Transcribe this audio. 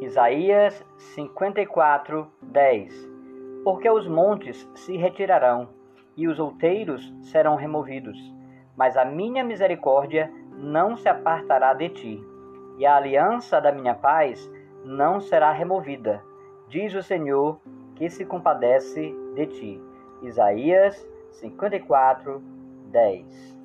Isaías 54, 10 Porque os montes se retirarão e os outeiros serão removidos, mas a minha misericórdia não se apartará de ti, e a aliança da minha paz não será removida, diz o Senhor que se compadece de ti. Isaías 54, 10